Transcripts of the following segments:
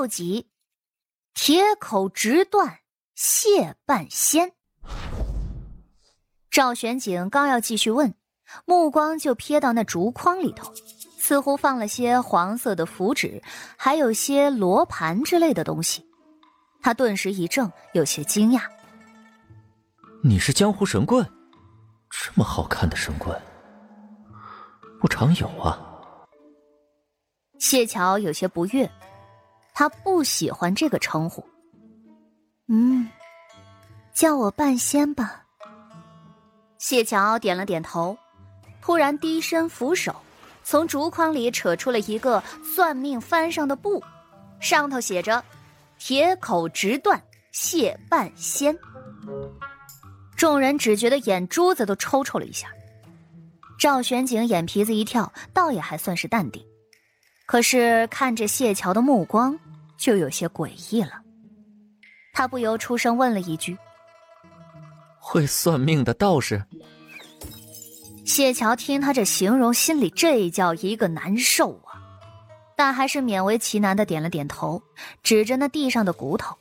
六集，铁口直断谢半仙。赵玄景刚要继续问，目光就瞥到那竹筐里头，似乎放了些黄色的符纸，还有些罗盘之类的东西。他顿时一怔，有些惊讶：“你是江湖神棍？这么好看的神棍，不常有啊。”谢桥有些不悦。他不喜欢这个称呼。嗯，叫我半仙吧。谢桥点了点头，突然低身扶手，从竹筐里扯出了一个算命幡上的布，上头写着“铁口直断谢半仙”。众人只觉得眼珠子都抽抽了一下。赵玄景眼皮子一跳，倒也还算是淡定，可是看着谢桥的目光。就有些诡异了，他不由出声问了一句：“会算命的道士？”谢桥听他这形容，心里这叫一个难受啊，但还是勉为其难的点了点头，指着那地上的骨头：“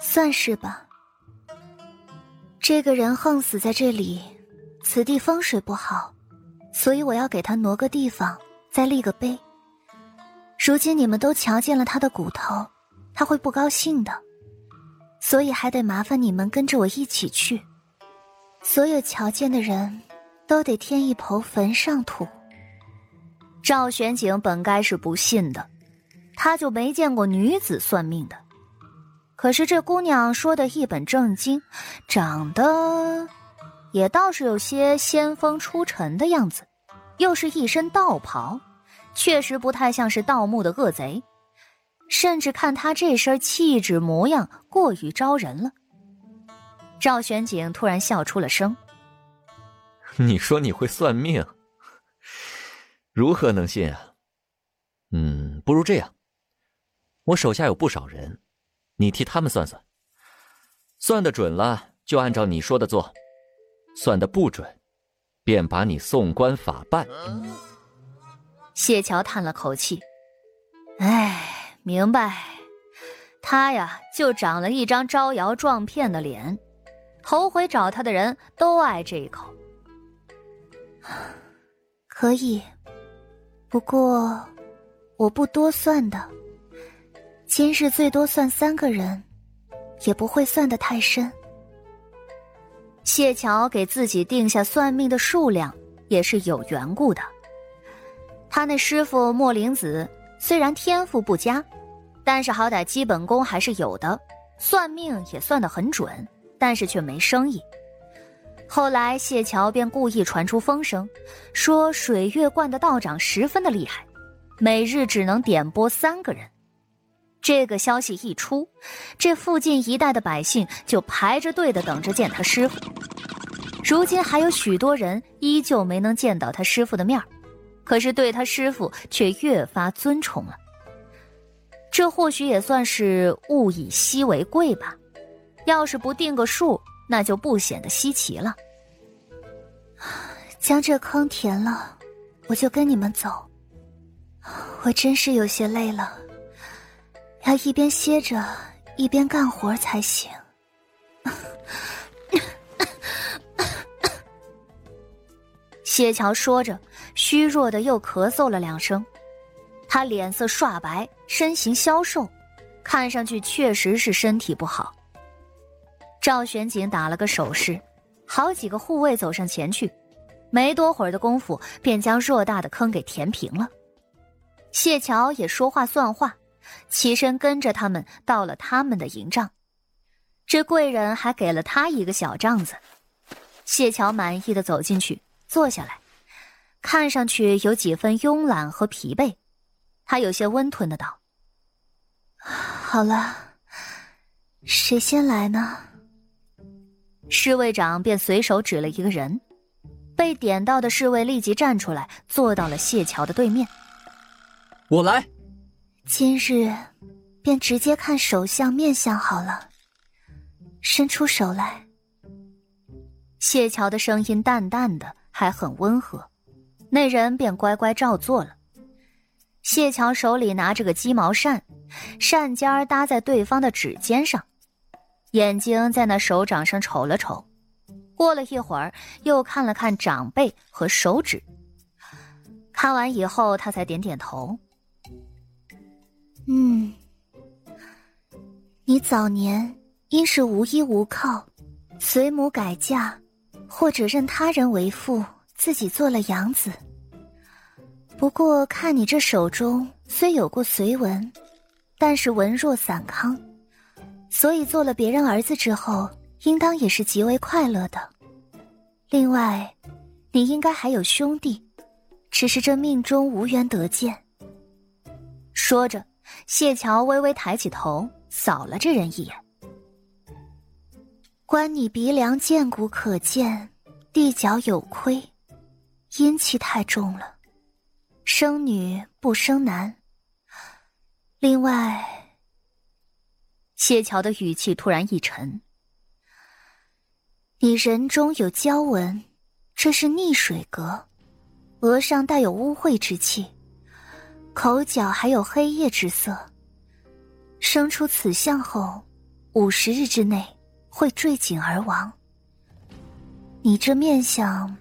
算是吧。这个人横死在这里，此地风水不好，所以我要给他挪个地方，再立个碑。”如今你们都瞧见了他的骨头，他会不高兴的，所以还得麻烦你们跟着我一起去。所有瞧见的人，都得添一抔坟上土。赵玄景本该是不信的，他就没见过女子算命的。可是这姑娘说的一本正经，长得也倒是有些仙风出尘的样子，又是一身道袍。确实不太像是盗墓的恶贼，甚至看他这身气质模样，过于招人了。赵玄景突然笑出了声：“你说你会算命，如何能信啊？嗯，不如这样，我手下有不少人，你替他们算算，算的准了就按照你说的做，算的不准，便把你送官法办。”谢桥叹了口气：“哎，明白。他呀，就长了一张招摇撞骗的脸，头回找他的人都爱这一口。可以，不过我不多算的。今日最多算三个人，也不会算得太深。”谢桥给自己定下算命的数量，也是有缘故的。他那师傅莫灵子虽然天赋不佳，但是好歹基本功还是有的，算命也算得很准，但是却没生意。后来谢桥便故意传出风声，说水月观的道长十分的厉害，每日只能点拨三个人。这个消息一出，这附近一带的百姓就排着队的等着见他师傅。如今还有许多人依旧没能见到他师傅的面儿。可是对他师傅却越发尊崇了，这或许也算是物以稀为贵吧。要是不定个数，那就不显得稀奇了。将这坑填了，我就跟你们走。我真是有些累了，要一边歇着一边干活才行。谢桥说着，虚弱的又咳嗽了两声，他脸色刷白，身形消瘦，看上去确实是身体不好。赵玄景打了个手势，好几个护卫走上前去，没多会儿的功夫，便将偌大的坑给填平了。谢桥也说话算话，起身跟着他们到了他们的营帐，这贵人还给了他一个小帐子。谢桥满意的走进去。坐下来，看上去有几分慵懒和疲惫。他有些温吞的道：“好了，谁先来呢？”侍卫长便随手指了一个人，被点到的侍卫立即站出来，坐到了谢桥的对面。我来。今日便直接看手相面相好了。伸出手来。谢桥的声音淡淡的。还很温和，那人便乖乖照做了。谢桥手里拿着个鸡毛扇，扇尖儿搭在对方的指尖上，眼睛在那手掌上瞅了瞅，过了一会儿又看了看长辈和手指。看完以后，他才点点头。嗯，你早年因是无依无靠，随母改嫁，或者认他人为妇，自己做了养子。不过看你这手中虽有过随纹，但是文弱散康，所以做了别人儿子之后，应当也是极为快乐的。另外，你应该还有兄弟，只是这命中无缘得见。说着，谢桥微微抬起头，扫了这人一眼。观你鼻梁见骨可见，地角有亏，阴气太重了。生女不生男。另外，谢桥的语气突然一沉：“你人中有娇纹，这是逆水格，额上带有污秽之气，口角还有黑夜之色。生出此相后，五十日之内会坠井而亡。你这面相，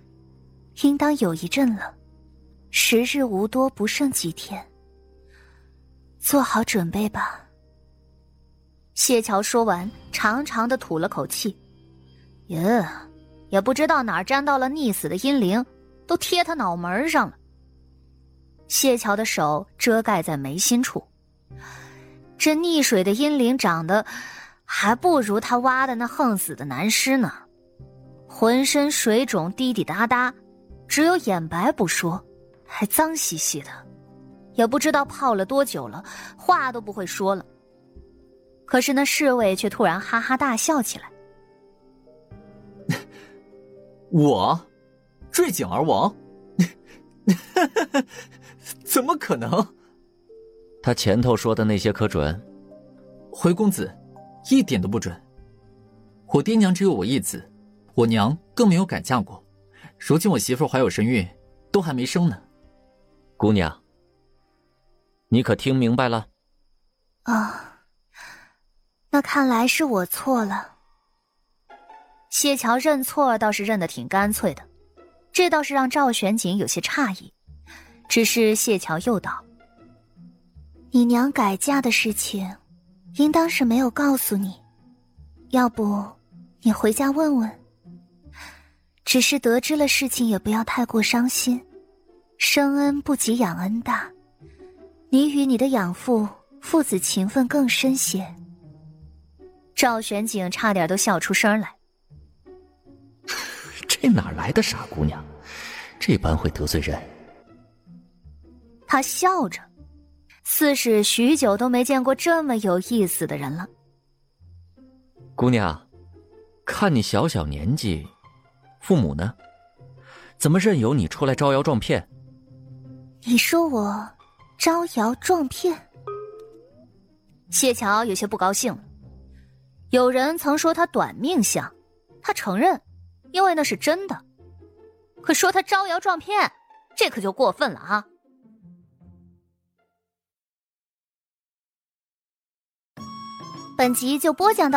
应当有一阵了。”时日无多，不剩几天。做好准备吧。谢桥说完，长长的吐了口气。耶，也不知道哪儿沾到了溺死的阴灵，都贴他脑门上了。谢桥的手遮盖在眉心处。这溺水的阴灵长得，还不如他挖的那横死的男尸呢。浑身水肿，滴滴答答，只有眼白不说。还脏兮兮的，也不知道泡了多久了，话都不会说了。可是那侍卫却突然哈哈大笑起来：“我坠井而亡？怎么可能？他前头说的那些可准？回公子，一点都不准。我爹娘只有我一子，我娘更没有改嫁过。如今我媳妇怀有身孕，都还没生呢。”姑娘，你可听明白了？啊，那看来是我错了。谢桥认错倒是认得挺干脆的，这倒是让赵玄景有些诧异。只是谢桥又道：“你娘改嫁的事情，应当是没有告诉你，要不你回家问问。只是得知了事情，也不要太过伤心。”生恩不及养恩大，你与你的养父父子情分更深些。赵玄景差点都笑出声来。这哪来的傻姑娘，这般会得罪人？他笑着，似是许久都没见过这么有意思的人了。姑娘，看你小小年纪，父母呢？怎么任由你出来招摇撞骗？你说我招摇撞骗？谢桥有些不高兴了。有人曾说他短命相，他承认，因为那是真的。可说他招摇撞骗，这可就过分了啊！本集就播讲到，